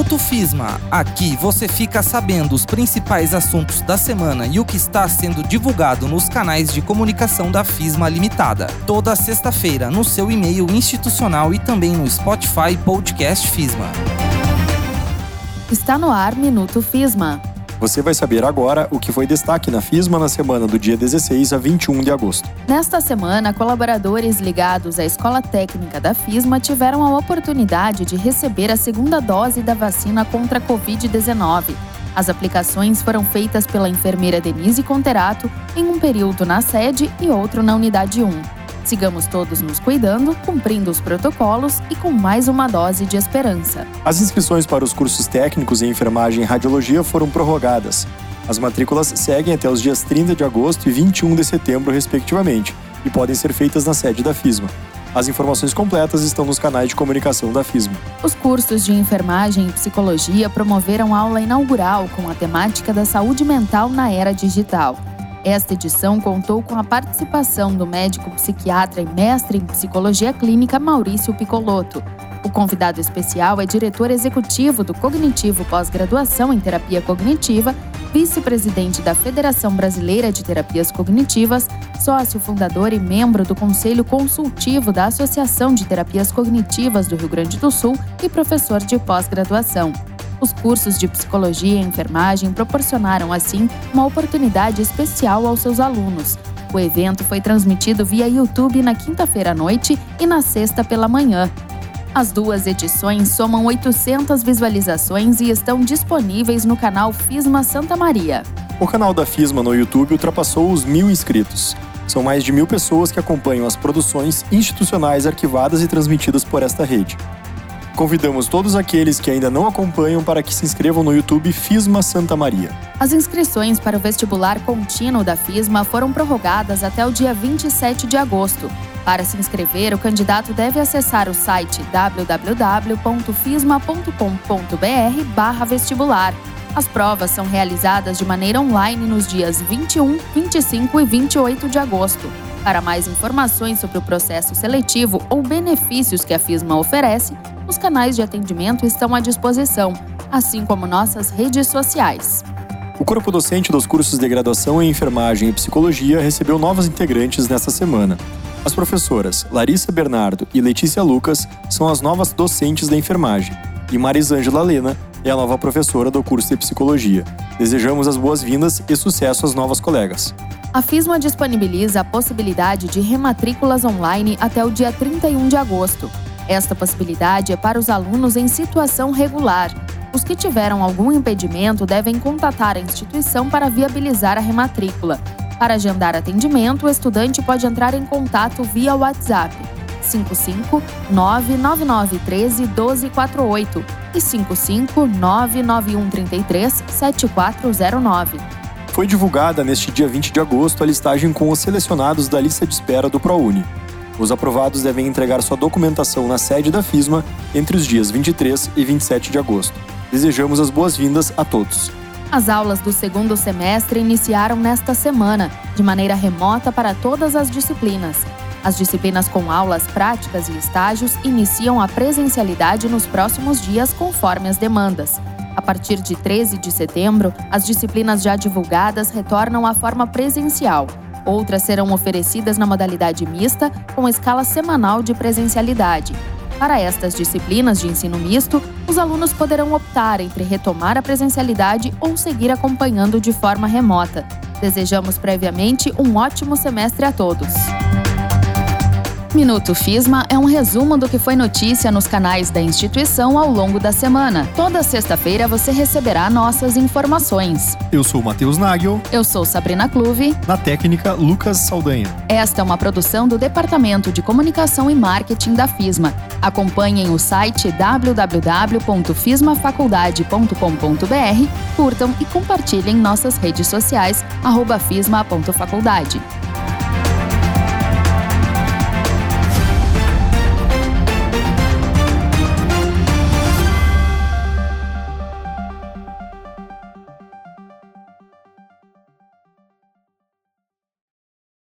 Minuto FISMA. Aqui você fica sabendo os principais assuntos da semana e o que está sendo divulgado nos canais de comunicação da FISMA Limitada. Toda sexta-feira no seu e-mail institucional e também no Spotify Podcast FISMA. Está no ar Minuto FISMA. Você vai saber agora o que foi destaque na FISMA na semana do dia 16 a 21 de agosto. Nesta semana, colaboradores ligados à Escola Técnica da FISMA tiveram a oportunidade de receber a segunda dose da vacina contra a Covid-19. As aplicações foram feitas pela enfermeira Denise Conterato em um período na sede e outro na unidade 1. Sigamos todos nos cuidando, cumprindo os protocolos e com mais uma dose de esperança. As inscrições para os cursos técnicos em enfermagem e radiologia foram prorrogadas. As matrículas seguem até os dias 30 de agosto e 21 de setembro, respectivamente, e podem ser feitas na sede da FISMA. As informações completas estão nos canais de comunicação da FISMA. Os cursos de enfermagem e psicologia promoveram aula inaugural com a temática da saúde mental na era digital. Esta edição contou com a participação do médico psiquiatra e mestre em psicologia clínica Maurício Picoloto. O convidado especial é diretor executivo do Cognitivo Pós-Graduação em Terapia Cognitiva, vice-presidente da Federação Brasileira de Terapias Cognitivas, sócio fundador e membro do Conselho Consultivo da Associação de Terapias Cognitivas do Rio Grande do Sul e professor de pós-graduação. Os cursos de psicologia e enfermagem proporcionaram, assim, uma oportunidade especial aos seus alunos. O evento foi transmitido via YouTube na quinta-feira à noite e na sexta pela manhã. As duas edições somam 800 visualizações e estão disponíveis no canal Fisma Santa Maria. O canal da Fisma no YouTube ultrapassou os mil inscritos. São mais de mil pessoas que acompanham as produções institucionais arquivadas e transmitidas por esta rede. Convidamos todos aqueles que ainda não acompanham para que se inscrevam no YouTube FISMA Santa Maria. As inscrições para o vestibular contínuo da FISMA foram prorrogadas até o dia 27 de agosto. Para se inscrever, o candidato deve acessar o site www.fisma.com.br/vestibular. As provas são realizadas de maneira online nos dias 21, 25 e 28 de agosto. Para mais informações sobre o processo seletivo ou benefícios que a FISMA oferece, os canais de atendimento estão à disposição, assim como nossas redes sociais. O corpo docente dos cursos de graduação em enfermagem e psicologia recebeu novos integrantes nesta semana. As professoras Larissa Bernardo e Letícia Lucas são as novas docentes da enfermagem, e Marisângela Lena é a nova professora do curso de psicologia. Desejamos as boas-vindas e sucesso às novas colegas. A FISMA disponibiliza a possibilidade de rematrículas online até o dia 31 de agosto. Esta possibilidade é para os alunos em situação regular. Os que tiveram algum impedimento devem contatar a instituição para viabilizar a rematrícula. Para agendar atendimento, o estudante pode entrar em contato via WhatsApp 55 99913 1248 e 55 99133 7409 foi divulgada neste dia 20 de agosto a listagem com os selecionados da lista de espera do ProUni. Os aprovados devem entregar sua documentação na sede da FISMA entre os dias 23 e 27 de agosto. Desejamos as boas-vindas a todos. As aulas do segundo semestre iniciaram nesta semana, de maneira remota para todas as disciplinas. As disciplinas com aulas práticas e estágios iniciam a presencialidade nos próximos dias, conforme as demandas. A partir de 13 de setembro, as disciplinas já divulgadas retornam à forma presencial. Outras serão oferecidas na modalidade mista, com escala semanal de presencialidade. Para estas disciplinas de ensino misto, os alunos poderão optar entre retomar a presencialidade ou seguir acompanhando de forma remota. Desejamos previamente um ótimo semestre a todos. Minuto FISMA é um resumo do que foi notícia nos canais da instituição ao longo da semana. Toda sexta-feira você receberá nossas informações. Eu sou Matheus Nagel. Eu sou Sabrina Clube. Na técnica, Lucas Saldanha. Esta é uma produção do Departamento de Comunicação e Marketing da FISMA. Acompanhem o site www.fismafaculdade.com.br, curtam e compartilhem nossas redes sociais, arroba fisma.faculdade.